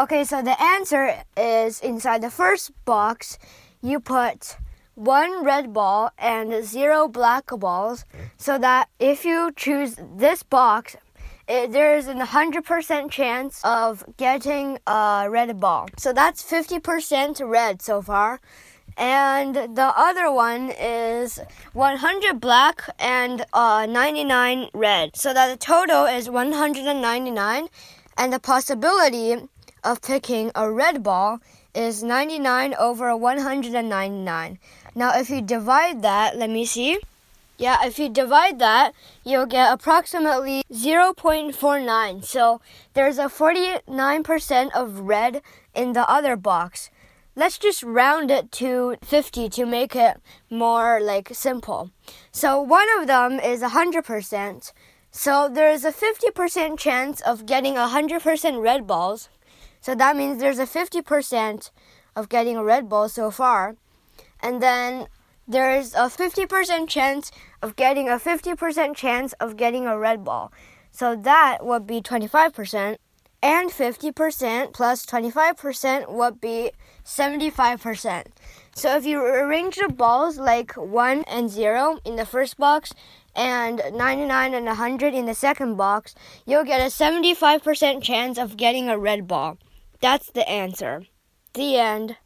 Okay, so the answer is inside the first box, you put one red ball and zero black balls, so that if you choose this box, it, there's a 100% chance of getting a red ball. So that's 50% red so far. And the other one is 100 black and uh, 99 red. So that the total is 199. And the possibility of picking a red ball is 99 over 199. Now, if you divide that, let me see. Yeah, if you divide that, you'll get approximately 0.49. So there's a 49% of red in the other box. Let's just round it to 50 to make it more like simple. So one of them is 100%. So there's a 50% chance of getting 100% red balls. So that means there's a 50% of getting a red ball so far. And then there's a 50% chance of getting a 50% chance of getting a red ball. So that would be 25%. And 50% plus 25% would be 75%. So if you arrange the balls like 1 and 0 in the first box and 99 and 100 in the second box, you'll get a 75% chance of getting a red ball. That's the answer. The end.